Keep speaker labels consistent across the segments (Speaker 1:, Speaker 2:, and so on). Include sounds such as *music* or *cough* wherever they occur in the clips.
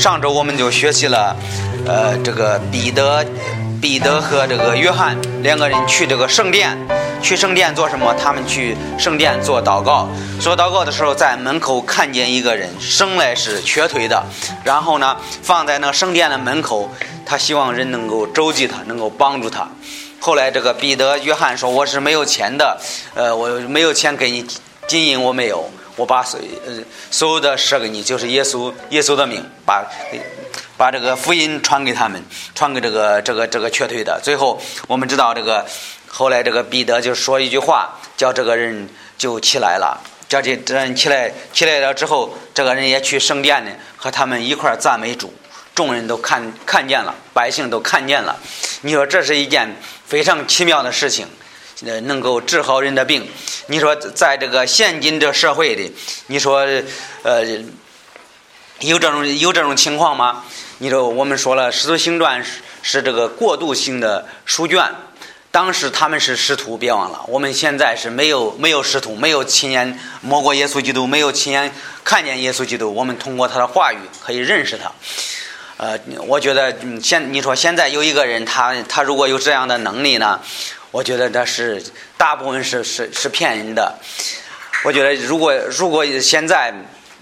Speaker 1: 上周我们就学习了，呃，这个彼得、彼得和这个约翰两个人去这个圣殿，去圣殿做什么？他们去圣殿做祷告。做祷告的时候，在门口看见一个人，生来是瘸腿的，然后呢，放在那圣殿的门口，他希望人能够周济他，能够帮助他。后来这个彼得、约翰说：“我是没有钱的，呃，我没有钱给你金银，我没有。”我把所呃所有的舍给你，就是耶稣耶稣的命，把把这个福音传给他们，传给这个这个这个瘸腿的。最后我们知道这个后来这个彼得就说一句话，叫这个人就起来了，叫这这人起来起来了之后，这个人也去圣殿呢，和他们一块赞美主，众人都看看见了，百姓都看见了。你说这是一件非常奇妙的事情。呃，能够治好人的病。你说，在这个现今这社会里，你说，呃，有这种有这种情况吗？你说，我们说了，《使徒行传》是是这个过渡性的书卷，当时他们是师徒，别忘了。我们现在是没有没有师徒，没有亲眼摸过耶稣基督，没有亲眼看见耶稣基督。我们通过他的话语可以认识他。呃，我觉得现你说现在有一个人，他他如果有这样的能力呢？我觉得那是大部分是是是骗人的。我觉得如果如果现在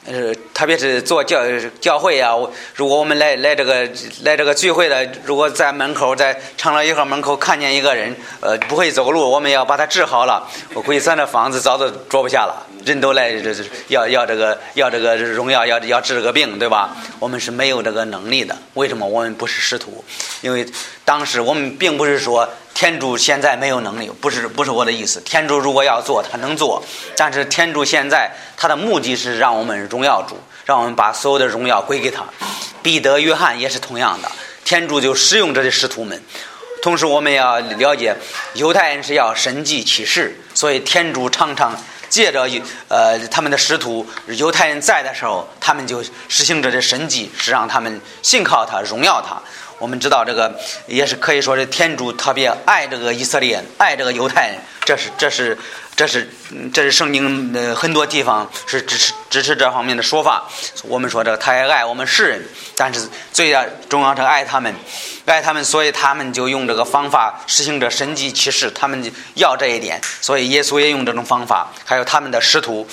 Speaker 1: 呃，特别是做教教会啊，如果我们来来这个来这个聚会的，如果在门口在长乐一号门口看见一个人呃不会走路，我们要把他治好了，我估计咱这房子早都坐不下了。人都来这这要要这个要这个荣耀要要治这个病对吧？我们是没有这个能力的。为什么我们不是师徒？因为当时我们并不是说。天主现在没有能力，不是不是我的意思。天主如果要做，他能做，但是天主现在他的目的是让我们荣耀主，让我们把所有的荣耀归给他。彼得、约翰也是同样的，天主就使用这些使徒们。同时，我们要了解，犹太人是要神迹启示，所以天主常常借着呃他们的使徒，犹太人在的时候，他们就实行着这神迹，是让他们信靠他，荣耀他。我们知道这个也是可以说是天主特别爱这个以色列，爱这个犹太人，这是这是这是这是圣经呃很多地方是支持支持这方面的说法。我们说这个他也爱我们世人，但是最要重要是爱他们，爱他们，所以他们就用这个方法实行着神迹奇事，他们要这一点，所以耶稣也用这种方法，还有他们的师徒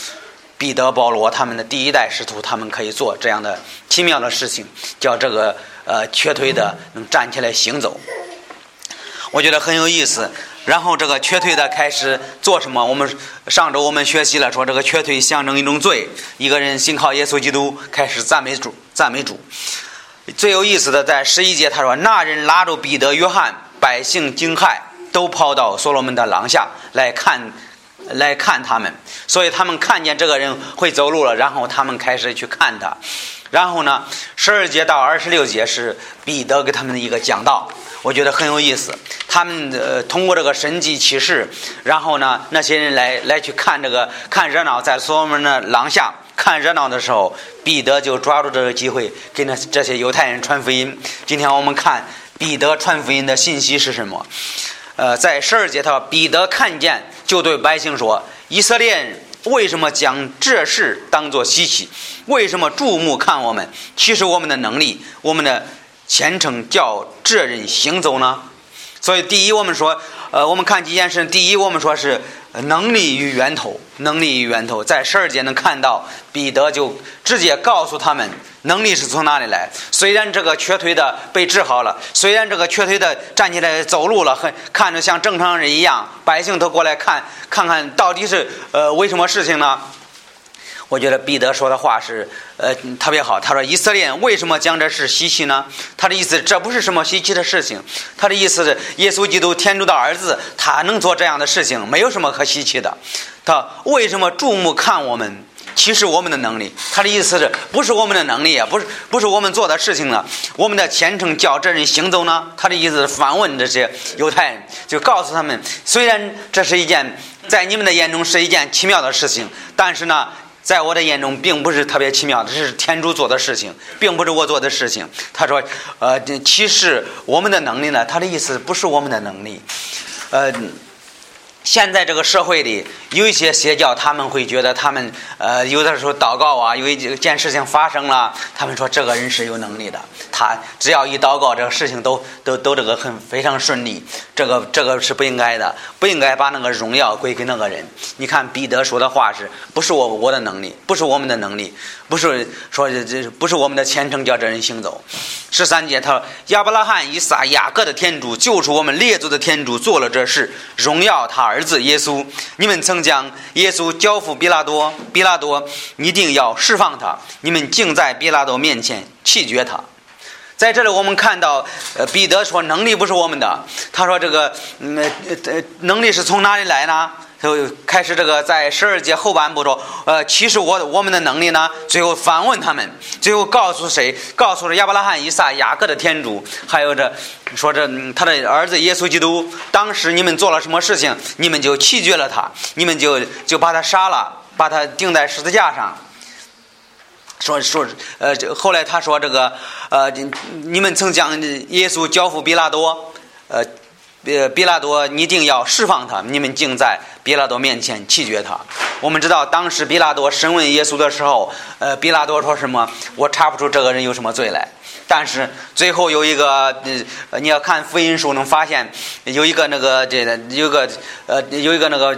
Speaker 1: 彼得、保罗他们的第一代师徒，他们可以做这样的奇妙的事情，叫这个。呃，瘸腿的能站起来行走，我觉得很有意思。然后这个瘸腿的开始做什么？我们上周我们学习了，说这个瘸腿象征一种罪。一个人信靠耶稣基督，开始赞美主，赞美主。最有意思的在十一节，他说：“那人拉住彼得、约翰，百姓惊骇，都跑到所罗门的廊下来看，来看他们。所以他们看见这个人会走路了，然后他们开始去看他。”然后呢，十二节到二十六节是彼得给他们的一个讲道，我觉得很有意思。他们呃通过这个神迹启示，然后呢，那些人来来去看这个看热闹，在所罗门的廊下看热闹的时候，彼得就抓住这个机会给那这些犹太人传福音。今天我们看彼得传福音的信息是什么？呃，在十二节他说，彼得看见就对百姓说：“以色列人。”为什么将这事当作稀奇？为什么注目看我们？其实我们的能力，我们的虔诚叫这人行走呢？所以，第一，我们说，呃，我们看几件事。第一，我们说是能力与源头，能力与源头，在十二节能看到，彼得就直接告诉他们。能力是从哪里来？虽然这个瘸腿的被治好了，虽然这个瘸腿的站起来走路了，很看着像正常人一样，百姓都过来看，看看到底是呃为什么事情呢？我觉得彼得说的话是呃特别好。他说：“以色列为什么讲这是稀奇呢？”他的意思这不是什么稀奇的事情。他的意思是耶稣基督天主的儿子，他能做这样的事情，没有什么可稀奇的。他为什么注目看我们？其实我们的能力，他的意思是不是我们的能力啊？不是，不是我们做的事情呢？我们的虔诚叫这人行走呢？他的意思是反问这些犹太人，就告诉他们：虽然这是一件在你们的眼中是一件奇妙的事情，但是呢，在我的眼中并不是特别奇妙，这是天主做的事情，并不是我做的事情。他说：呃，其实我们的能力呢？他的意思不是我们的能力，呃。现在这个社会里，有一些邪教，他们会觉得他们呃，有的时候祷告啊，有一件事情发生了，他们说这个人是有能力的，他只要一祷告，这个事情都 *laughs* 都都这个很非常顺利。这个这个是不应该的，不应该把那个荣耀归给那个人。你看彼得说的话是不是我我的能力，不是我们的能力，不是说这这不是我们的虔诚叫这人行走。十三节他说亚伯拉罕、以撒、雅各的天主，就是我们列祖的天主，做了这事，荣耀他。儿子耶稣，你们曾将耶稣交付比拉多，比拉多一定要释放他。你们竟在比拉多面前弃绝他。在这里，我们看到，呃，彼得说能力不是我们的。他说这个，嗯，呃，能力是从哪里来呢？就开始这个在十二节后半部说，呃，其实我我们的能力呢，最后反问他们，最后告诉谁？告诉了亚伯拉罕、以撒、雅各的天主，还有这说这他的儿子耶稣基督。当时你们做了什么事情？你们就弃绝了他，你们就就把他杀了，把他钉在十字架上。说说呃，后来他说这个呃，你们曾将耶稣交付比拉多，呃。比比拉多你一定要释放他，你们竟在比拉多面前弃绝他。我们知道，当时比拉多审问耶稣的时候，呃，比拉多说什么？我查不出这个人有什么罪来。但是最后有一个，呃，你要看福音书能发现有一个那个这有个呃有一个那个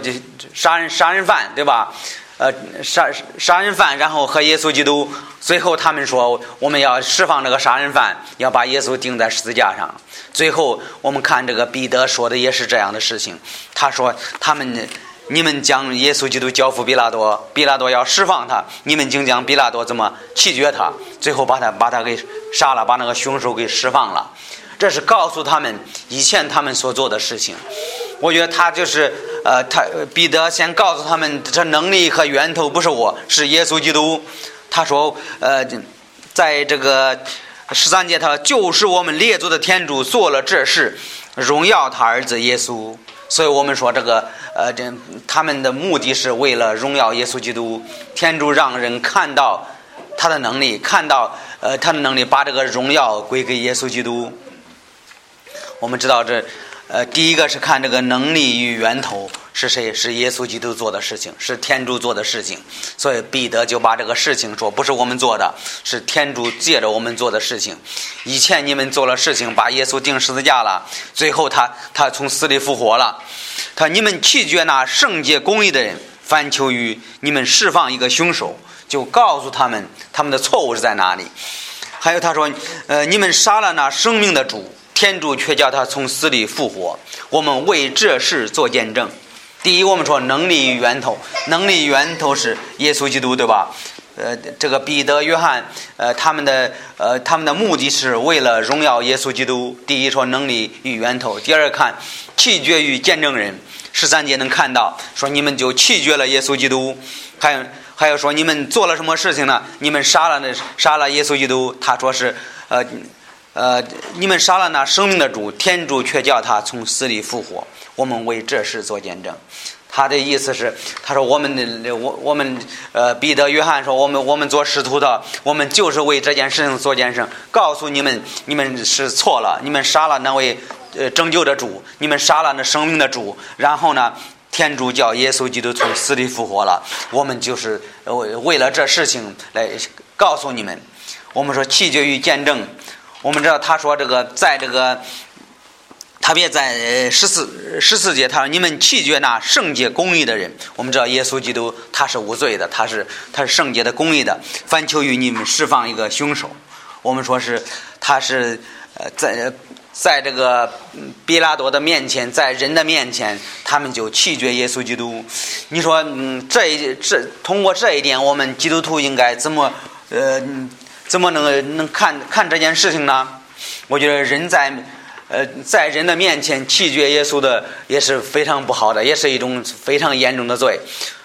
Speaker 1: 杀人杀人犯，对吧？呃，杀杀人犯，然后和耶稣基督，最后他们说我们要释放这个杀人犯，要把耶稣钉在十字架上。最后我们看这个彼得说的也是这样的事情，他说他们你们将耶稣基督交付比拉多，比拉多要释放他，你们竟将比拉多怎么弃绝他？最后把他把他给杀了，把那个凶手给释放了。这是告诉他们以前他们所做的事情。我觉得他就是呃，他彼得先告诉他们，这能力和源头不是我，是耶稣基督。他说，呃，在这个十三节，他就是我们列祖的天主做了这事，荣耀他儿子耶稣。所以我们说这个呃，这他们的目的是为了荣耀耶稣基督。天主让人看到他的能力，看到呃他的能力，把这个荣耀归给耶稣基督。我们知道这。呃，第一个是看这个能力与源头是谁？是耶稣基督做的事情，是天主做的事情。所以彼得就把这个事情说，不是我们做的，是天主借着我们做的事情。以前你们做了事情，把耶稣钉十字架了，最后他他从死里复活了。他你们弃绝那圣洁公义的人，反求于你们释放一个凶手，就告诉他们他们的错误是在哪里。还有他说，呃，你们杀了那生命的主。天主却叫他从死里复活，我们为这事做见证。第一，我们说能力与源头，能力源头是耶稣基督，对吧？呃，这个彼得、约翰，呃，他们的呃，他们的目的是为了荣耀耶稣基督。第一，说能力与源头；第二，看弃绝于见证人。十三节能看到，说你们就弃绝了耶稣基督，还有还有说你们做了什么事情呢？你们杀了那杀了耶稣基督，他说是呃。呃，你们杀了那生命的主，天主却叫他从死里复活。我们为这事做见证。他的意思是，他说我们的我我们呃，彼得、约翰说，我们我们做使徒的，我们就是为这件事情做见证，告诉你们，你们是错了，你们杀了那位呃拯救的主，你们杀了那生命的主，然后呢，天主叫耶稣基督从死里复活了。我们就是为为了这事情来告诉你们。我们说取决于见证。我们知道，他说这个，在这个，特别在十四十四节，他说：“你们弃绝那圣洁公义的人。”我们知道，耶稣基督他是无罪的，他是他是圣洁的、公义的。凡求于你们释放一个凶手，我们说是他是呃，在在这个比拉多的面前，在人的面前，他们就弃绝耶稣基督。你说，嗯，这一这通过这一点，我们基督徒应该怎么呃？怎么能能看看这件事情呢？我觉得人在呃在人的面前弃绝耶稣的也是非常不好的，也是一种非常严重的罪。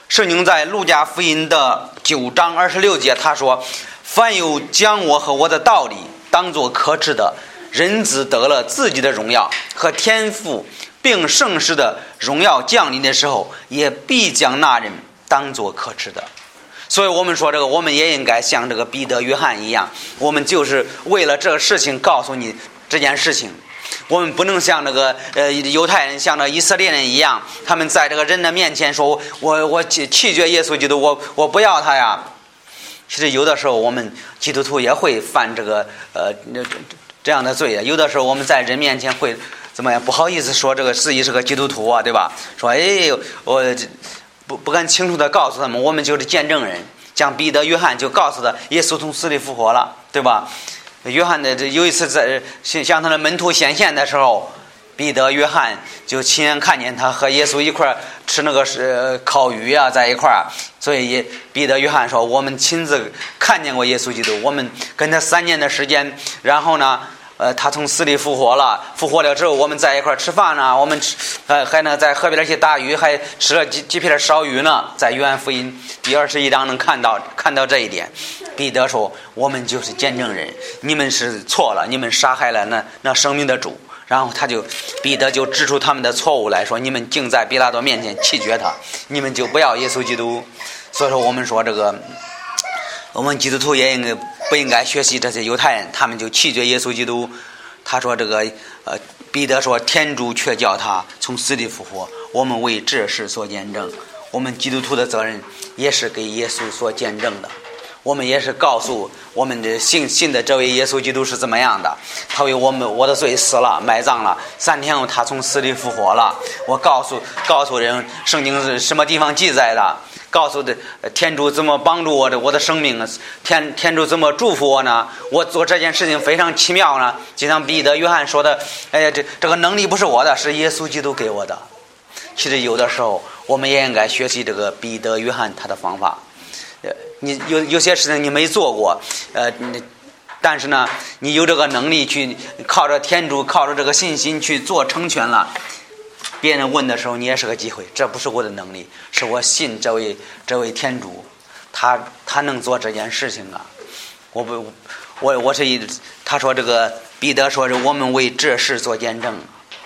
Speaker 1: 圣经在路加福音的九章二十六节他说：“凡有将我和我的道理当作可耻的，人子得了自己的荣耀和天赋，并盛世的荣耀降临的时候，也必将那人当作可耻的。”所以我们说这个，我们也应该像这个彼得、约翰一样，我们就是为了这个事情告诉你这件事情。我们不能像那个呃犹太人，像那以色列人一样，他们在这个人的面前说：“我我弃弃绝耶稣基督，我我不要他呀。”其实有的时候我们基督徒也会犯这个呃这这样的罪。有的时候我们在人面前会怎么样？不好意思说这个自己是个基督徒啊，对吧？说哎，我不不敢清楚的告诉他们，我们就是见证人。像彼得、约翰就告诉他，耶稣从死里复活了，对吧？约翰的这有一次在向他的门徒显现的时候。彼得、约翰就亲眼看见他和耶稣一块吃那个是烤鱼啊，在一块儿。所以彼得、约翰说：“我们亲自看见过耶稣基督，我们跟他三年的时间。然后呢，呃，他从死里复活了。复活了之后，我们在一块儿吃饭呢。我们吃，呃，还能在河边去打鱼，还吃了几几片烧鱼呢。在约翰福音第二十一章能看到看到这一点。彼得说：我们就是见证人，你们是错了，你们杀害了那那生命的主。”然后他就，彼得就指出他们的错误来说：“你们竟在比拉多面前弃绝他，你们就不要耶稣基督。”所以说，我们说这个，我们基督徒也应该不应该学习这些犹太人，他们就弃绝耶稣基督。他说：“这个，呃，彼得说，天主却叫他从死里复活，我们为这事所见证。我们基督徒的责任也是给耶稣所见证的。”我们也是告诉我们的信信的这位耶稣基督是怎么样的？他为我们我的罪死了，埋葬了，三天后他从死里复活了。我告诉告诉人，圣经是什么地方记载的？告诉的天主怎么帮助我的我的生命？天天主怎么祝福我呢？我做这件事情非常奇妙呢。就像彼得、约翰说的：“哎呀，这这个能力不是我的，是耶稣基督给我的。”其实有的时候，我们也应该学习这个彼得、约翰他的方法。呃你有有些事情你没做过，呃，但是呢，你有这个能力去靠着天主，靠着这个信心去做成全了。别人问的时候，你也是个机会。这不是我的能力，是我信这位这位天主，他他能做这件事情啊。我不，我我是一，他说这个彼得说是我们为这事做见证。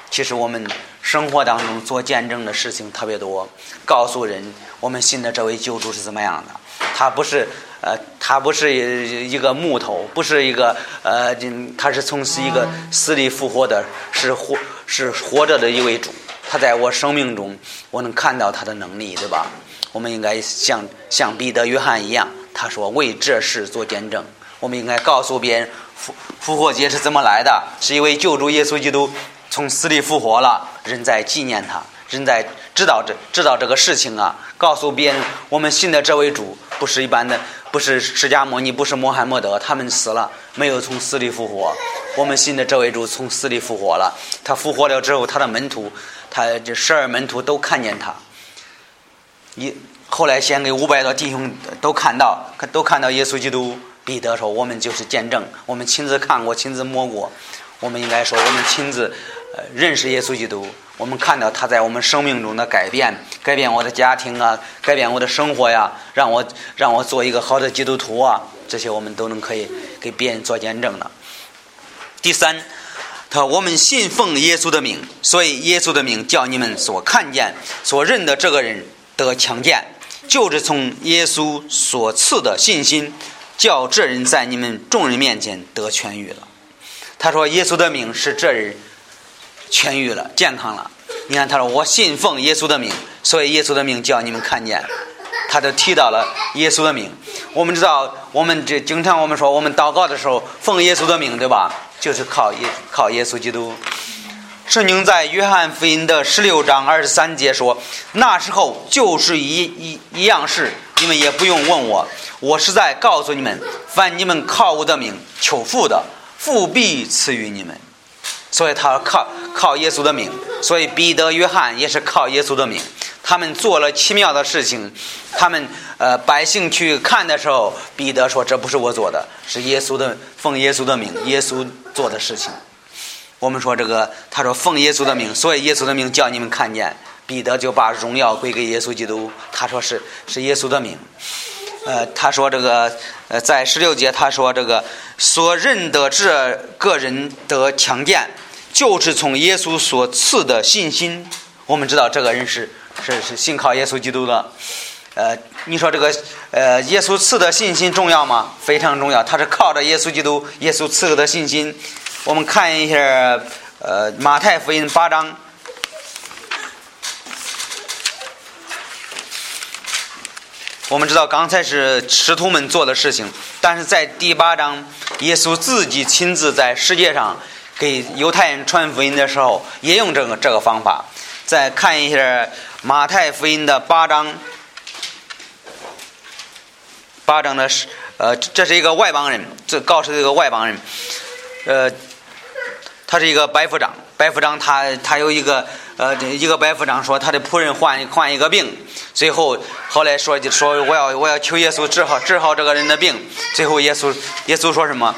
Speaker 1: 其实我们生活当中做见证的事情特别多，告诉人我们信的这位救主是怎么样的。他不是，呃，他不是一个木头，不是一个，呃，他是从是一个死里复活的，是活是活着的一位主。他在我生命中，我能看到他的能力，对吧？我们应该像像彼得、约翰一样，他说为这事做见证。我们应该告诉别人复复活节是怎么来的，是因为救主耶稣基督从死里复活了，人在纪念他。人在知道这知道这个事情啊，告诉别人我们信的这位主不是一般的，不是释迦牟尼，不是穆罕默德，他们死了，没有从死里复活。我们信的这位主从死里复活了，他复活了之后，他的门徒，他这十二门徒都看见他。一后来先给五百多弟兄都看到，都看到耶稣基督。彼得说：“我们就是见证，我们亲自看过，亲自摸过。我们应该说，我们亲自呃认识耶稣基督。”我们看到他在我们生命中的改变，改变我的家庭啊，改变我的生活呀，让我让我做一个好的基督徒啊，这些我们都能可以给别人做见证的。第三，他说我们信奉耶稣的名，所以耶稣的名叫你们所看见、所认的这个人得强健，就是从耶稣所赐的信心，叫这人在你们众人面前得痊愈了。他说，耶稣的名是这人。痊愈了，健康了。你看，他说：“我信奉耶稣的名，所以耶稣的名叫你们看见。”他就提到了耶稣的名。我们知道，我们这经常我们说，我们祷告的时候奉耶稣的名，对吧？就是靠耶靠耶稣基督。圣经在约翰福音的十六章二十三节说：“那时候就是一一一样事，你们也不用问我。我是在告诉你们，凡你们靠我的名求父的，父必赐予你们。”所以他靠靠耶稣的名，所以彼得、约翰也是靠耶稣的名。他们做了奇妙的事情，他们呃百姓去看的时候，彼得说：“这不是我做的，是耶稣的奉耶稣的名，耶稣做的事情。”我们说这个，他说奉耶稣的名，所以耶稣的名叫你们看见。彼得就把荣耀归给耶稣基督，他说是是耶稣的名。呃，他说这个呃在十六节他说这个所认得这个人得强健。就是从耶稣所赐的信心，我们知道这个人是是是信靠耶稣基督的。呃，你说这个呃耶稣赐的信心重要吗？非常重要。他是靠着耶稣基督耶稣赐的信心。我们看一下呃，马太福音八章。我们知道刚才是使徒们做的事情，但是在第八章，耶稣自己亲自在世界上给犹太人传福音的时候，也用这个这个方法。再看一下马太福音的八章，八章的是呃，这是一个外邦人，这告诉这个外邦人，呃。他是一个白夫长，白夫长他他有一个呃一个白夫长说他的仆人患患一个病，最后后来说就说我要我要求耶稣治好治好这个人的病，最后耶稣耶稣说什么，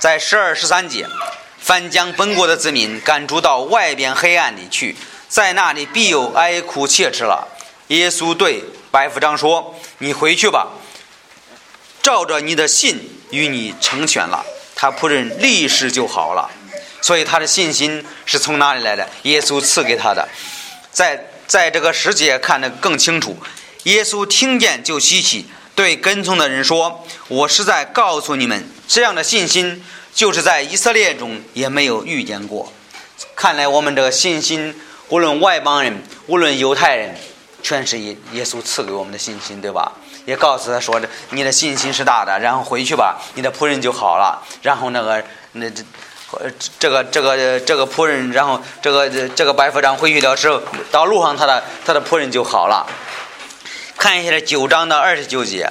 Speaker 1: 在十二十三节，凡将本国的子民赶逐到外边黑暗里去，在那里必有哀哭切齿了。耶稣对白夫长说：“你回去吧，照着你的信与你成全了。”他仆人立时就好了。所以他的信心是从哪里来的？耶稣赐给他的。在在这个世界看得更清楚。耶稣听见就稀奇，对跟从的人说：“我是在告诉你们，这样的信心就是在以色列中也没有遇见过。看来我们这个信心，无论外邦人，无论犹太人，全是耶耶稣赐给我们的信心，对吧？也告诉他说：你的信心是大的，然后回去吧，你的仆人就好了。然后那个那这。”，这个这个这个仆人，然后这个这个白夫长回去的时候，到路上他的他的仆人就好了。看一下这九章的二十九节，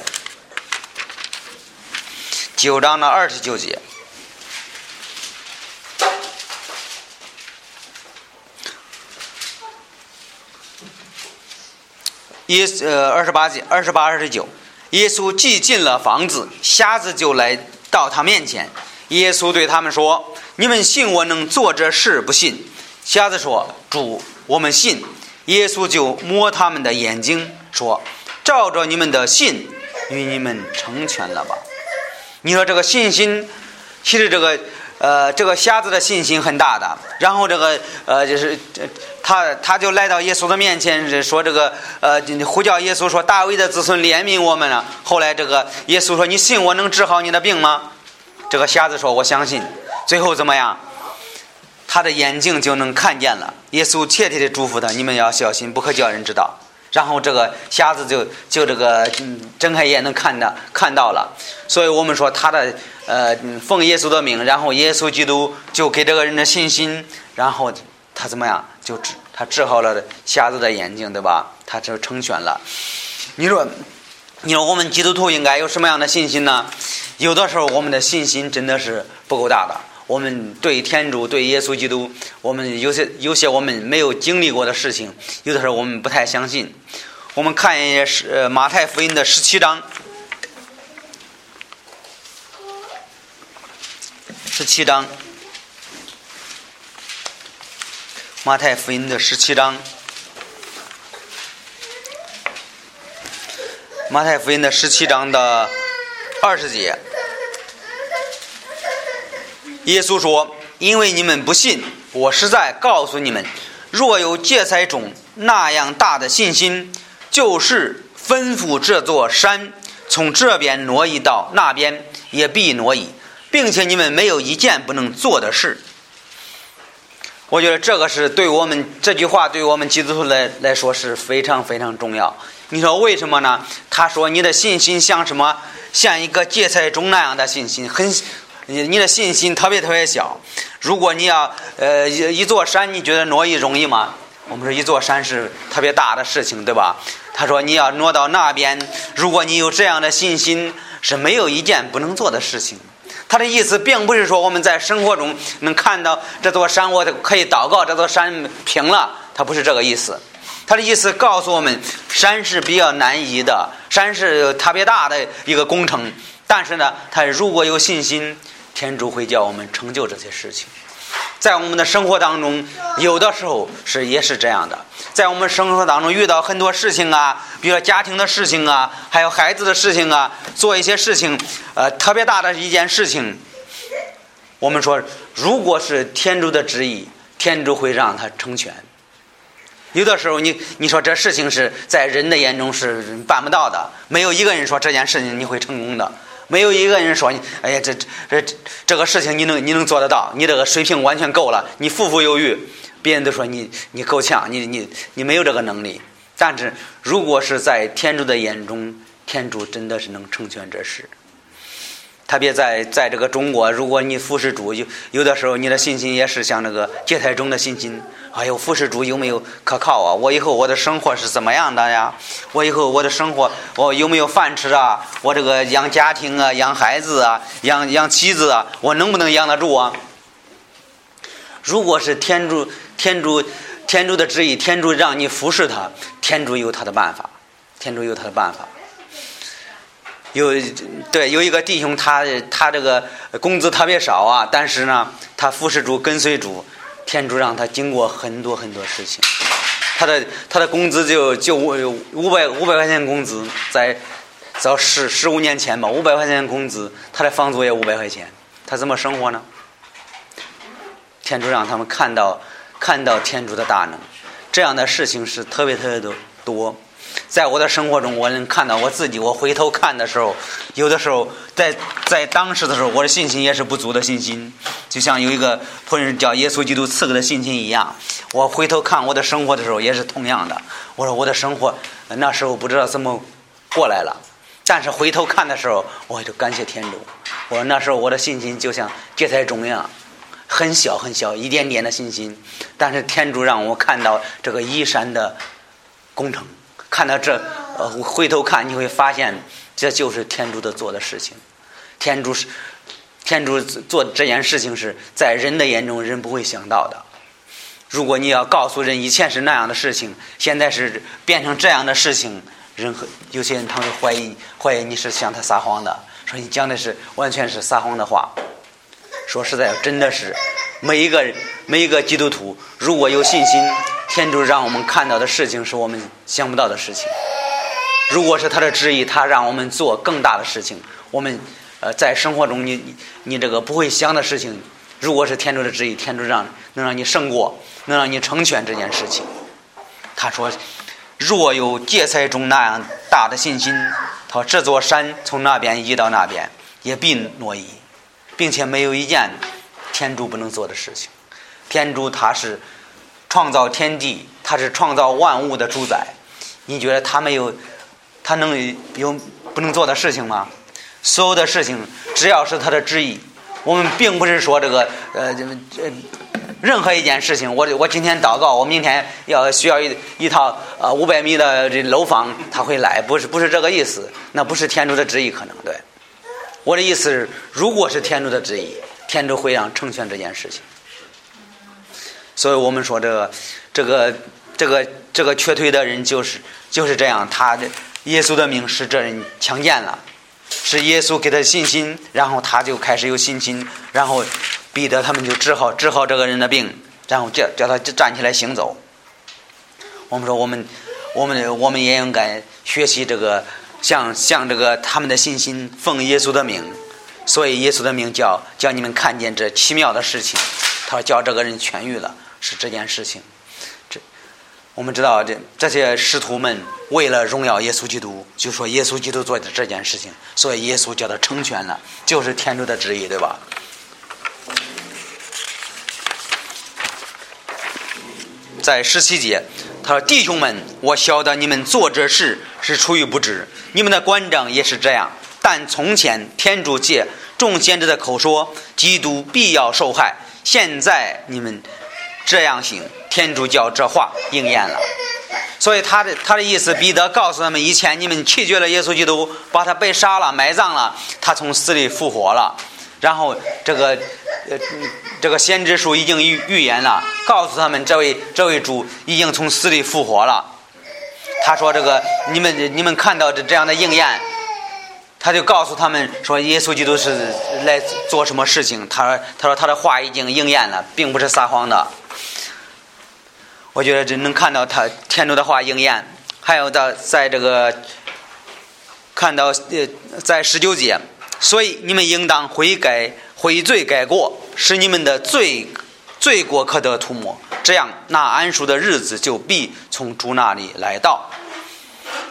Speaker 1: 九章的二十九节，耶呃二十八节二十八二十九，耶稣既进了房子，瞎子就来到他面前，耶稣对他们说。你们信我能做这事，不信？瞎子说：“主，我们信。”耶稣就摸他们的眼睛，说：“照着你们的信，与你们成全了吧。”你说这个信心，其实这个呃，这个瞎子的信心很大的。然后这个呃，就是他他就来到耶稣的面前，说这个呃，呼叫耶稣说：“大卫的子孙怜悯我们了。”后来这个耶稣说：“你信我能治好你的病吗？”这个瞎子说：“我相信。”最后怎么样？他的眼睛就能看见了。耶稣切切的嘱咐他：“你们要小心，不可叫人知道。”然后这个瞎子就就这个睁开眼能看到看到了。所以我们说他的呃奉耶稣的命，然后耶稣基督就给这个人的信心，然后他怎么样就治他治好了瞎子的眼睛，对吧？他就成全了。你说，你说我们基督徒应该有什么样的信心呢？有的时候我们的信心真的是不够大的。我们对天主、对耶稣基督，我们有些有些我们没有经历过的事情，有的时候我们不太相信。我们看一下是马太福音的十七章，十七章，马太福音的十七章，马太福音的十七章的二十节。耶稣说：“因为你们不信，我实在告诉你们，若有芥菜种那样大的信心，就是吩咐这座山从这边挪移到那边，也必挪移，并且你们没有一件不能做的事。”我觉得这个是对我们这句话对我们基督徒来来说是非常非常重要。你说为什么呢？他说：“你的信心像什么？像一个芥菜种那样的信心，很。”你你的信心特别特别小，如果你要呃一一座山，你觉得挪移容易吗？我们说一座山是特别大的事情，对吧？他说你要挪到那边，如果你有这样的信心，是没有一件不能做的事情。他的意思并不是说我们在生活中能看到这座山，我可以祷告这座山平了，他不是这个意思。他的意思告诉我们，山是比较难移的，山是特别大的一个工程，但是呢，他如果有信心。天主会叫我们成就这些事情，在我们的生活当中，有的时候是也是这样的。在我们生活当中遇到很多事情啊，比如说家庭的事情啊，还有孩子的事情啊，做一些事情，呃，特别大的一件事情，我们说，如果是天主的旨意，天主会让他成全。有的时候，你你说这事情是在人的眼中是办不到的，没有一个人说这件事情你会成功的。没有一个人说你，哎呀，这这这这个事情你能你能做得到？你这个水平完全够了，你富富有余。别人都说你你够呛，你你你没有这个能力。但是如果是在天主的眼中，天主真的是能成全这事。特别在在这个中国，如果你服侍主，有有的时候你的信心也是像那个芥台中的信心。哎呦，服侍主有没有可靠啊？我以后我的生活是怎么样的呀？我以后我的生活我有没有饭吃啊？我这个养家庭啊，养孩子啊，养养妻子啊，我能不能养得住啊？如果是天主天主天主的旨意，天主让你服侍他，天主有他的办法，天主有他的办法。有对有一个弟兄，他他这个工资特别少啊，但是呢，他服侍主跟随主，天主让他经过很多很多事情，他的他的工资就就五五百五百块钱工资，在早十十五年前吧，五百块钱工资，他的房租也五百块钱，他怎么生活呢？天主让他们看到看到天主的大能，这样的事情是特别特别的多。在我的生活中，我能看到我自己。我回头看的时候，有的时候在在当时的时候，我的信心也是不足的信心，就像有一个仆人叫耶稣基督赐给的信心一样。我回头看我的生活的时候，也是同样的。我说我的生活那时候不知道怎么过来了，但是回头看的时候，我就感谢天主。我说那时候我的信心就像芥菜种一样，很小很小，一点点的信心。但是天主让我看到这个依山的工程。看到这，呃，回头看你会发现，这就是天主的做的事情。天主是，天主做这件事情是在人的眼中人不会想到的。如果你要告诉人以前是那样的事情，现在是变成这样的事情，人和有些人他会怀疑，怀疑你是向他撒谎的，说你讲的是完全是撒谎的话。说实在，真的是每一个人每一个基督徒，如果有信心。天主让我们看到的事情是我们想不到的事情。如果是他的旨意，他让我们做更大的事情。我们呃，在生活中，你你这个不会想的事情，如果是天主的旨意，天主让能让你胜过，能让你成全这件事情。他说：“若有芥菜种那样大的信心，他说这座山从那边移到那边，也必挪移，并且没有一件天主不能做的事情。天主他是。”创造天地，他是创造万物的主宰。你觉得他没有，他能有不能做的事情吗？所有的事情，只要是他的旨意，我们并不是说这个呃这这任何一件事情。我我今天祷告，我明天要需要一一套呃五百米的这楼房，他会来，不是不是这个意思。那不是天主的旨意，可能对。我的意思是，如果是天主的旨意，天主会让成全这件事情。所以我们说，这个、这个、这个、这个瘸腿的人就是就是这样。他的耶稣的命使这人强健了，是耶稣给他信心，然后他就开始有信心，然后彼得他们就治好治好这个人的病，然后叫叫他站起来行走。我们说，我们我们我们也应该学习这个，像像这个他们的信心，奉耶稣的名。所以耶稣的名叫叫你们看见这奇妙的事情，他说叫这个人痊愈了。是这件事情，这我们知道，这这些使徒们为了荣耀耶稣基督，就说耶稣基督做的这件事情，所以耶稣叫他成全了，就是天主的旨意，对吧？在十七节，他说：“弟兄们，我晓得你们做这事是出于不知，你们的官长也是这样。但从前天主借众先知的口说，基督必要受害。现在你们。”这样行，天主教这话应验了，所以他的他的意思，彼得告诉他们：以前你们拒绝了耶稣基督，把他被杀了、埋葬了，他从死里复活了。然后这个呃这个先知书已经预预言了，告诉他们这位这位主已经从死里复活了。他说：“这个你们你们看到这这样的应验，他就告诉他们说，耶稣基督是来做什么事情？他说他说他的话已经应验了，并不是撒谎的。”我觉得这能看到他天主的话应验，还有的在这个看到呃在十九节，所以你们应当悔改悔罪改过，使你们的罪罪过可得涂抹，这样那安舒的日子就必从主那里来到。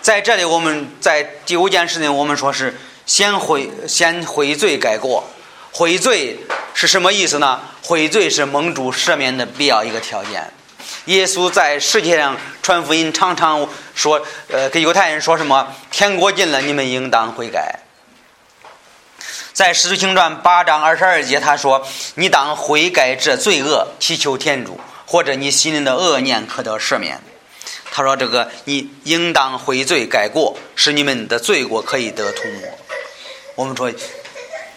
Speaker 1: 在这里，我们在第五件事情，我们说是先悔先悔罪改过。悔罪是什么意思呢？悔罪是蒙主赦免的必要一个条件。耶稣在世界上传福音，常常说，呃，给犹太人说什么？天国近了，你们应当悔改。在使徒行传八章二十二节，他说：“你当悔改这罪恶，祈求天主，或者你心里的恶念可得赦免。”他说：“这个你应当悔罪改过，使你们的罪过可以得涂抹。”我们说，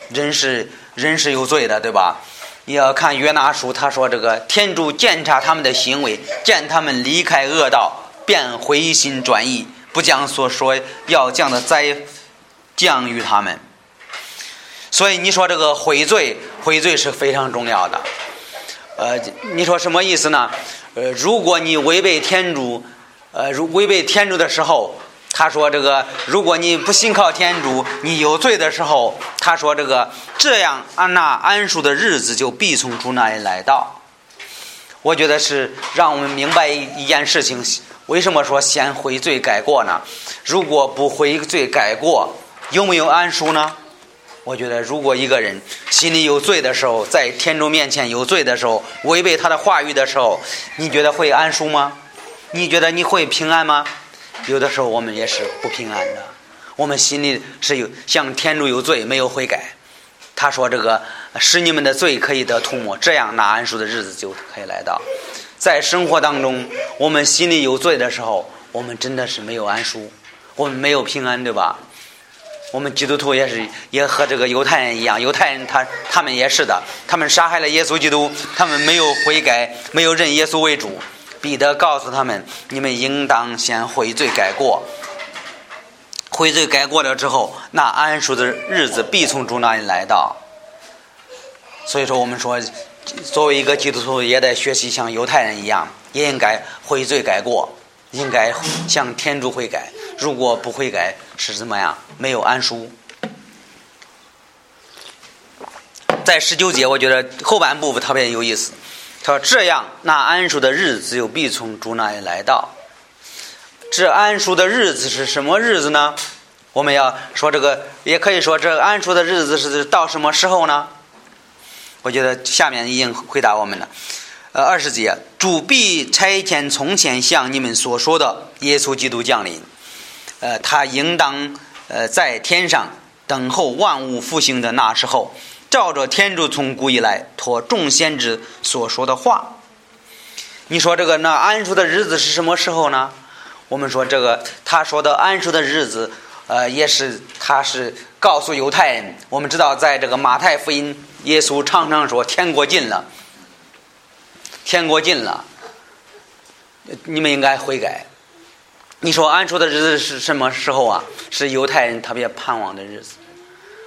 Speaker 1: 人是人是有罪的，对吧？你要看约拿书，他说这个天主检查他们的行为，见他们离开恶道，便回心转意，不将所说要降的灾降于他们。所以你说这个悔罪，悔罪是非常重要的。呃，你说什么意思呢？呃，如果你违背天主，呃，如违背天主的时候。他说：“这个，如果你不信靠天主，你有罪的时候，他说这个这样，安那安舒的日子就必从主那里来到。我觉得是让我们明白一件事情：为什么说先悔罪改过呢？如果不悔罪改过，有没有安舒呢？我觉得，如果一个人心里有罪的时候，在天主面前有罪的时候，违背他的话语的时候，你觉得会安舒吗？你觉得你会平安吗？”有的时候我们也是不平安的，我们心里是有向天主有罪，没有悔改。他说：“这个使你们的罪可以得涂抹，这样那安舒的日子就可以来到。”在生活当中，我们心里有罪的时候，我们真的是没有安舒，我们没有平安，对吧？我们基督徒也是，也和这个犹太人一样，犹太人他他们也是的，他们杀害了耶稣基督，他们没有悔改，没有认耶稣为主。彼得告诉他们：“你们应当先悔罪改过，悔罪改过了之后，那安舒的日子必从主那里来到。”所以说，我们说，作为一个基督徒，也得学习像犹太人一样，也应该悔罪改过，应该向天主悔改。如果不悔改，是怎么样？没有安舒。在十九节，我觉得后半部分特别有意思。他说：“这样，那安舒的日子又必从主那里来到。这安舒的日子是什么日子呢？我们要说这个，也可以说这安舒的日子是到什么时候呢？我觉得下面已经回答我们了。呃，二十节，主必差遣从前向你们所说的耶稣基督降临。呃，他应当呃在天上等候万物复兴的那时候。”照着天主从古以来托众先知所说的话，你说这个那安舒的日子是什么时候呢？我们说这个他说的安舒的日子，呃，也是他是告诉犹太人。我们知道，在这个马太福音，耶稣常常说天国近了，天国近了，你们应该悔改。你说安舒的日子是什么时候啊？是犹太人特别盼望的日子。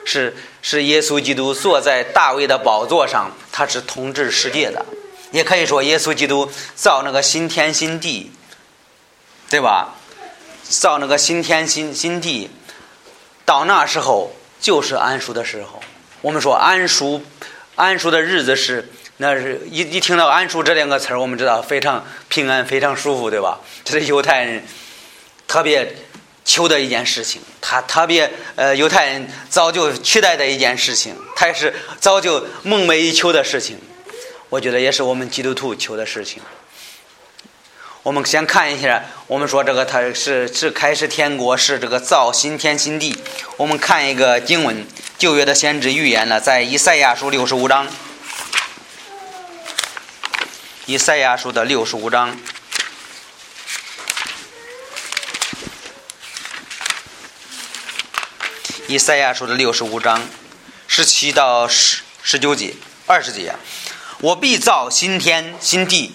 Speaker 1: 是是耶稣基督坐在大卫的宝座上，他是统治世界的，也可以说耶稣基督造那个新天新地，对吧？造那个新天新新地，到那时候就是安舒的时候。我们说安舒，安舒的日子是，那是一一听到安舒这两个词儿，我们知道非常平安，非常舒服，对吧？这是犹太人特别。求的一件事情，他特别呃，犹太人早就期待的一件事情，他也是早就梦寐以求的事情。我觉得也是我们基督徒求的事情。我们先看一下，我们说这个他是是开始天国，是这个造新天新地。我们看一个经文，旧约的先知预言呢，在以赛亚书六十五章，以赛亚书的六十五章。以赛亚书的六十五章十七到十十九节二十节，我必造新天新地，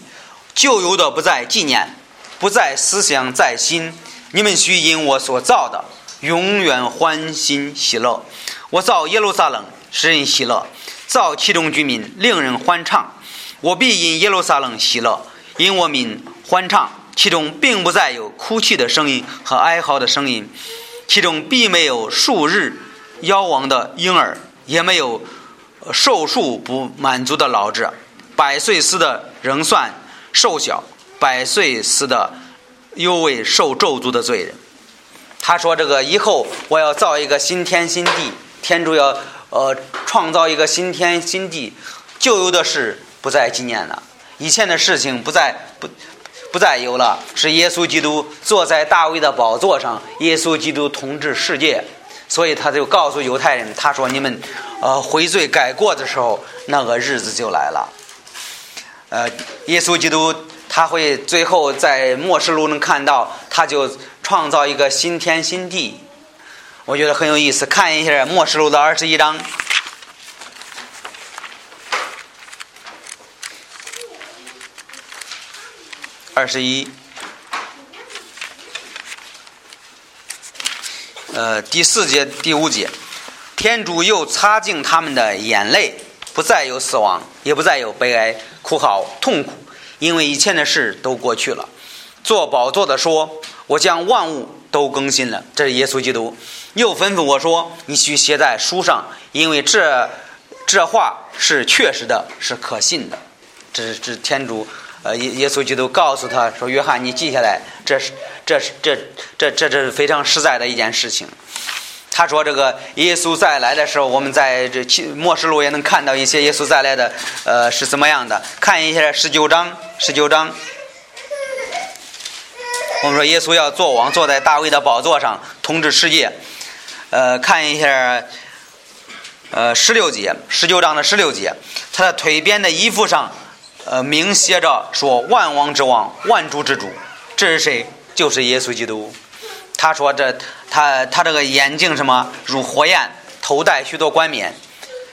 Speaker 1: 旧有的不再纪念，不再思想在心。你们须因我所造的，永远欢欣喜乐。我造耶路撒冷，使人喜乐；造其中居民，令人欢畅。我必因耶路撒冷喜乐，因我民欢畅，其中并不再有哭泣的声音和哀嚎的声音。其中必没有数日夭亡的婴儿，也没有寿数不满足的老者，百岁死的仍算瘦小，百岁死的又为受咒诅的罪人。他说：“这个以后我要造一个新天新地，天主要呃创造一个新天新地，旧有的事不再纪念了，以前的事情不再不不再有了。是耶稣基督坐在大卫的宝座上，耶稣基督统治世界，所以他就告诉犹太人，他说：你们呃悔罪改过的时候，那个日子就来了。呃，耶稣基督。”他会最后在末世录能看到，他就创造一个新天新地，我觉得很有意思。看一下末世录的二十一章，二十一，呃，第四节、第五节，天主又擦净他们的眼泪，不再有死亡，也不再有悲哀、哭嚎、痛苦。因为以前的事都过去了，做宝座的说：“我将万物都更新了。”这是耶稣基督。又吩咐我说：“你去写在书上，因为这这话是确实的，是可信的。”这是这天主，呃，耶耶稣基督告诉他说：“约翰，你记下来，这是这是这这这这是非常实在的一件事情。”他说：“这个耶稣再来的时候，我们在这末世录也能看到一些耶稣再来的，呃，是怎么样的？看一下十九章，十九章。我们说耶稣要坐王，坐在大卫的宝座上统治世界。呃，看一下，呃，十六节，十九章的十六节，他的腿边的衣服上，呃，明写着说：万王之王，万主之主。这是谁？就是耶稣基督。”他说：“这他他这个眼睛什么如火焰，头戴许多冠冕。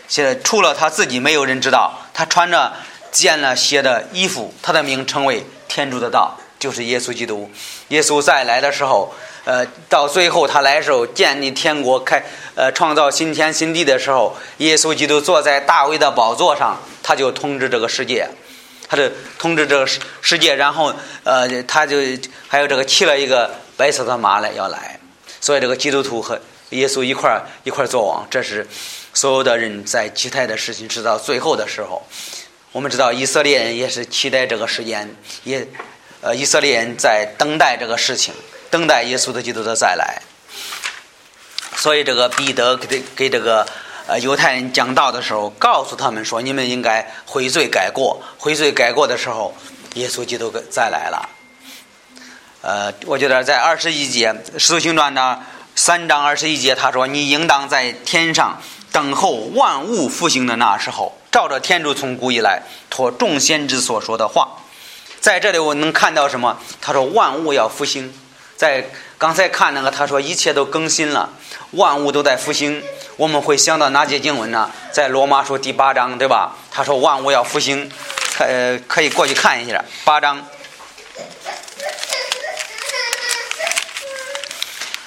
Speaker 1: 现在除了他自己，没有人知道。他穿着见了血的衣服，他的名称为天主的道，就是耶稣基督。耶稣再来的时候，呃，到最后他来时候建立天国，开呃创造新天新地的时候，耶稣基督坐在大卫的宝座上，他就统治这个世界，他就统治这个世世界。然后呃，他就还有这个骑了一个。”白色的马来要来，所以这个基督徒和耶稣一块儿一块儿作王，这是所有的人在期待的事情。直到最后的时候，我们知道以色列人也是期待这个时间，也呃以色列人在等待这个事情，等待耶稣的基督的再来。所以这个彼得给给这个呃犹太人讲道的时候，告诉他们说：你们应该悔罪改过，悔罪改过的时候，耶稣基督再来了。呃，我觉得在二十一节《使徒行传》的三章二十一节，他说：“你应当在天上等候万物复兴的那时候，照着天主从古以来托众先知所说的话。”在这里我能看到什么？他说：“万物要复兴。”在刚才看那个，他说：“一切都更新了，万物都在复兴。”我们会想到哪节经文呢？在罗马书第八章，对吧？他说：“万物要复兴。”呃，可以过去看一下八章。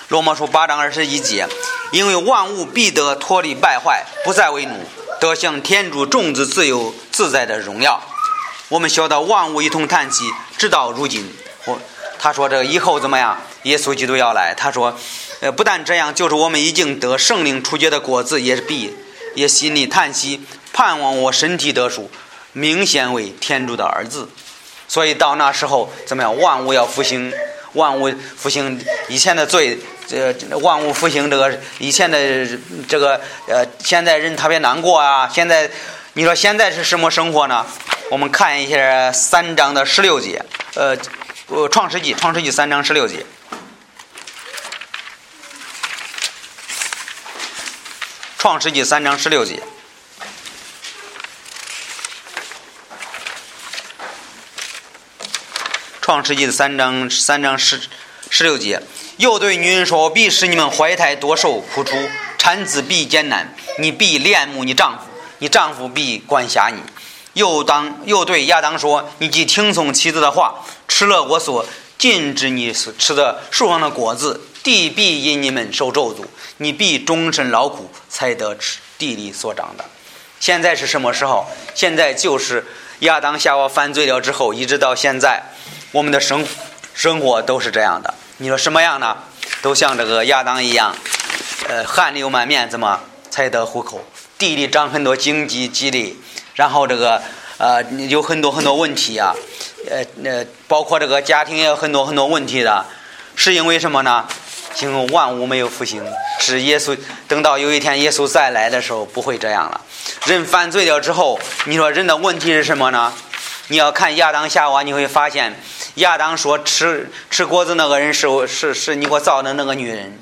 Speaker 1: 罗马书八章二十一节，因为万物必得脱离败坏，不再为奴，得向天主种子自由自在的荣耀。我们晓得万物一同叹息，直到如今。我他说这个以后怎么样？耶稣基督要来。他说，呃，不但这样，就是我们已经得圣灵出结的果子，也是必也心里叹息，盼望我身体得赎，明显为天主的儿子。所以到那时候怎么样？万物要复兴，万物复兴以前的罪。这万物复兴，这个以前的这个呃，现在人特别难过啊。现在你说现在是什么生活呢？我们看一下三章的十六节，呃，创世纪，创世纪三章十六节，创世纪三章十六节，创世纪的三章三章十十六节。又对女人说：“必使你们怀胎多受苦楚，产子必艰难。你必恋慕你丈夫，你丈夫必管辖你。”又当又对亚当说：“你既听从妻子的话，吃了我所禁止你吃的树上的果子，地必因你们受咒诅。你必终身劳苦，才得吃地里所长的。”现在是什么时候？现在就是亚当夏娃犯罪了之后，一直到现在，我们的生生活都是这样的。你说什么样呢？都像这个亚当一样，呃，汗流满面，怎么才得糊口？地里长很多荆棘棘藜，然后这个呃有很多很多问题啊，呃呃，包括这个家庭也有很多很多问题的，是因为什么呢？形容万物没有复兴，是耶稣等到有一天耶稣再来的时候不会这样了。人犯罪了之后，你说人的问题是什么呢？你要看亚当夏娃，你会发现亚当说吃吃果子那个人是是是你给我造的那个女人，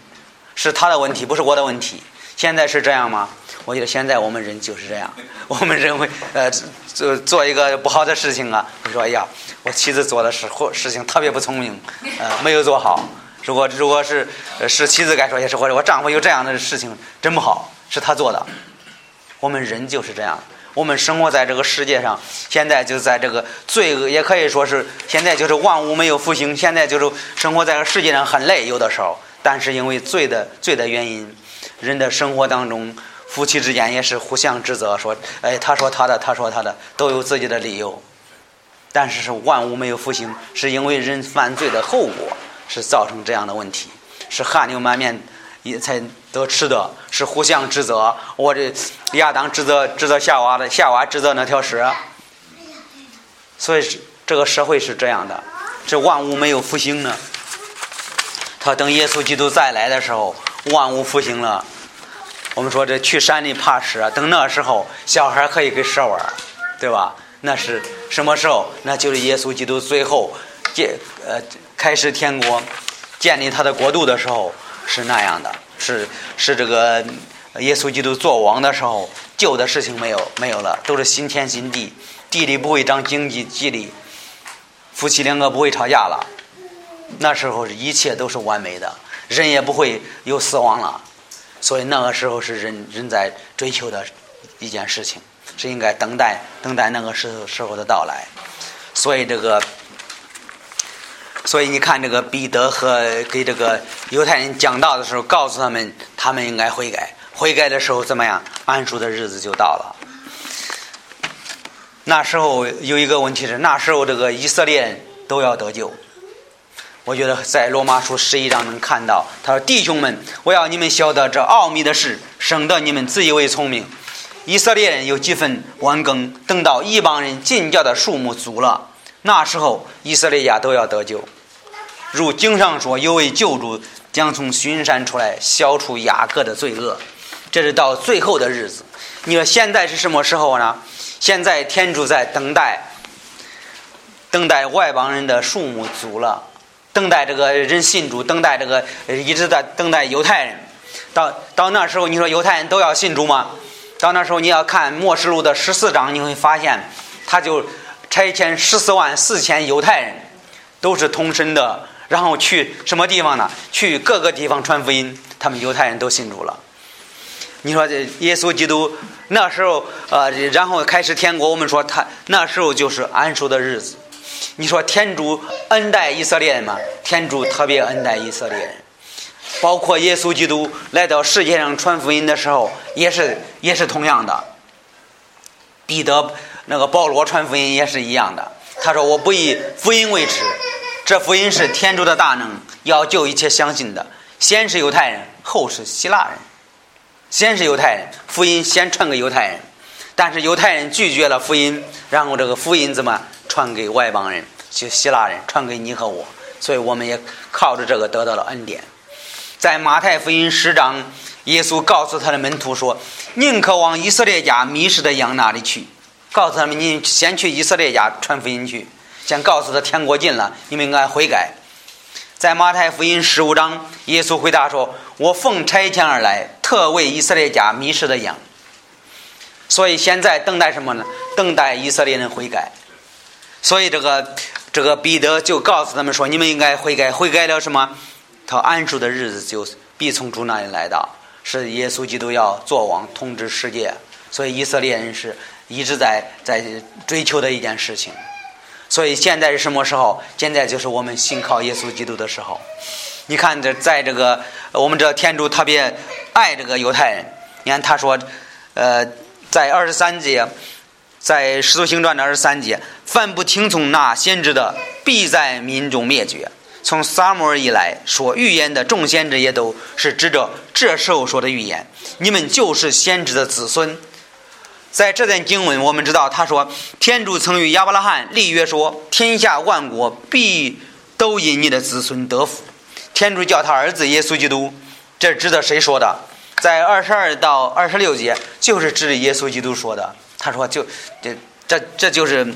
Speaker 1: 是他的问题，不是我的问题。现在是这样吗？我觉得现在我们人就是这样，我们认为呃做做一个不好的事情啊，你说哎呀，我妻子做的事或事情特别不聪明，呃没有做好。如果如果是是妻子该说也是，或者我丈夫有这样的事情真不好，是他做的。我们人就是这样。我们生活在这个世界上，现在就在这个罪恶，也可以说是现在就是万物没有复兴。现在就是生活在这个世界上很累，有的时候，但是因为罪的罪的原因，人的生活当中，夫妻之间也是互相指责，说，哎，他说他的，他说他的，都有自己的理由。但是是万物没有复兴，是因为人犯罪的后果，是造成这样的问题，是汗流满面。也才得吃的，是互相指责。我这亚当指责指责夏娃的，夏娃指责那条蛇。所以是这个社会是这样的，这万物没有复兴呢。他等耶稣基督再来的时候，万物复兴了。我们说这去山里爬蛇，等那时候小孩可以跟蛇玩，对吧？那是什么时候？那就是耶稣基督最后这呃开始天国，建立他的国度的时候。是那样的，是是这个耶稣基督做王的时候，旧的事情没有没有了，都是新天新地，地里不会长荆棘棘藜，夫妻两个不会吵架了，那时候一切都是完美的，人也不会有死亡了，所以那个时候是人人在追求的一件事情，是应该等待等待那个时候时候的到来，所以这个。所以你看，这个彼得和给这个犹太人讲道的时候，告诉他们，他们应该悔改。悔改的时候怎么样？安舒的日子就到了。那时候有一个问题是，那时候这个以色列人都要得救。我觉得在罗马书十一章能看到，他说：“弟兄们，我要你们晓得这奥秘的事，省得你们自以为聪明。以色列人有几分完耕，等到一帮人进教的数目足了，那时候以色列家都要得救。”如经上说，有位救主将从巡山出来，消除雅各的罪恶。这是到最后的日子。你说现在是什么时候呢？现在天主在等待，等待外邦人的数目足了，等待这个人信主，等待这个一直在等待犹太人。到到那时候，你说犹太人都要信主吗？到那时候，你要看末世录的十四章，你会发现，他就差遣十四万四千犹太人，都是同身的。然后去什么地方呢？去各个地方传福音，他们犹太人都信主了。你说这耶稣基督那时候，呃，然后开始天国，我们说他那时候就是安舒的日子。你说天主恩待以色列人吗？天主特别恩待以色列人，包括耶稣基督来到世界上传福音的时候，也是也是同样的。彼得那个保罗传福音也是一样的，他说：“我不以福音为耻。”这福音是天主的大能，要救一切相信的。先是犹太人，后是希腊人。先是犹太人，福音先传给犹太人，但是犹太人拒绝了福音，然后这个福音怎么传给外邦人？就希腊人传给你和我，所以我们也靠着这个得到了恩典。在马太福音十章，耶稣告诉他的门徒说：“宁可往以色列家迷失的羊那里去，告诉他们，你先去以色列家传福音去。”先告诉他天国近了，你们应该悔改。在马太福音十五章，耶稣回答说：“我奉差遣而来，特为以色列家迷失的羊。”所以现在等待什么呢？等待以色列人悔改。所以这个这个彼得就告诉他们说：“你们应该悔改，悔改了什么？他安舒的日子就必从主那里来到。是耶稣基督要做王统治世界，所以以色列人是一直在在追求的一件事情。”所以现在是什么时候？现在就是我们信靠耶稣基督的时候。你看，这在这个我们这天主特别爱这个犹太人。你看他说，呃，在二十三节，在使徒行传的二十三节，凡不听从那先知的，必在民中灭绝。从撒母耳以来说预言的众先知也都是指着这时候说的预言。你们就是先知的子孙。在这段经文，我们知道他说：“天主曾与亚伯拉罕立约说，天下万国必都因你的子孙得福。”天主叫他儿子耶稣基督，这指的谁说的？在二十二到二十六节，就是指耶稣基督说的。他说：“就这这这就是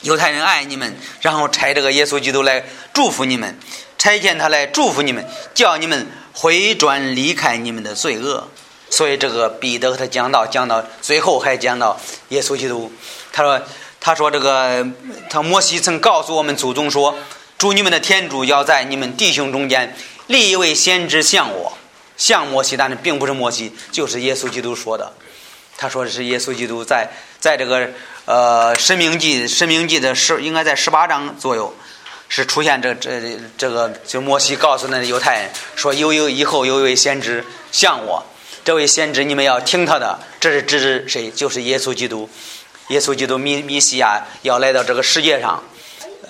Speaker 1: 犹太人爱你们，然后差这个耶稣基督来祝福你们，差遣他来祝福你们，叫你们回转离开你们的罪恶。所以这个彼得和他讲到讲到最后还讲到耶稣基督。他说他说这个他摩西曾告诉我们祖宗说。”主你们的天主要在你们弟兄中间立一位先知像我，像摩西，但是并不是摩西，就是耶稣基督说的。他说的是耶稣基督在在这个呃《申命记》《申命记》的十应该在十八章左右是出现这这这个就摩西告诉那犹太人说有有以后有一位先知像我，这位先知你们要听他的，这是指谁？就是耶稣基督，耶稣基督米米西亚要来到这个世界上。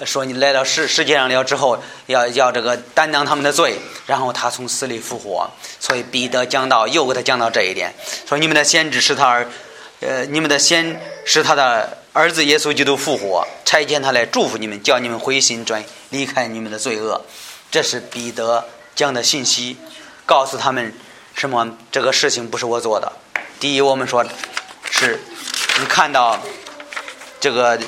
Speaker 1: 说你来到世世界上了之后，要要这个担当他们的罪，然后他从死里复活。所以彼得讲到又给他讲到这一点，说你们的先知是他儿，呃，你们的先是他的儿子耶稣基督复活，差遣他来祝福你们，叫你们回心转离开你们的罪恶。这是彼得讲的信息，告诉他们什么？这个事情不是我做的。第一，我们说是你看到这个。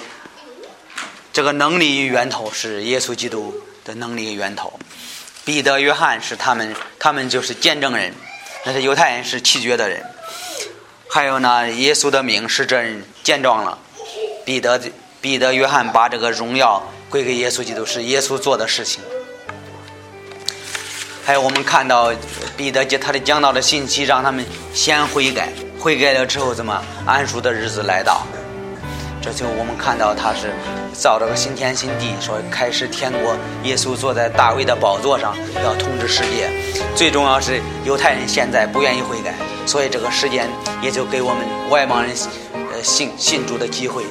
Speaker 1: 这个能力源头是耶稣基督的能力源头，彼得、约翰是他们，他们就是见证人，那是犹太人是弃绝的人。还有呢，耶稣的名是这人见状了。彼得、彼得、约翰把这个荣耀归给耶稣基督，是耶稣做的事情。还有我们看到彼得他的讲道的信息，让他们先悔改，悔改了之后怎么安舒的日子来到。这就我们看到他是造这个新天新地，说开始天国，耶稣坐在大卫的宝座上要统治世界。最重要是犹太人现在不愿意悔改，所以这个时间也就给我们外邦人呃信信主的机会。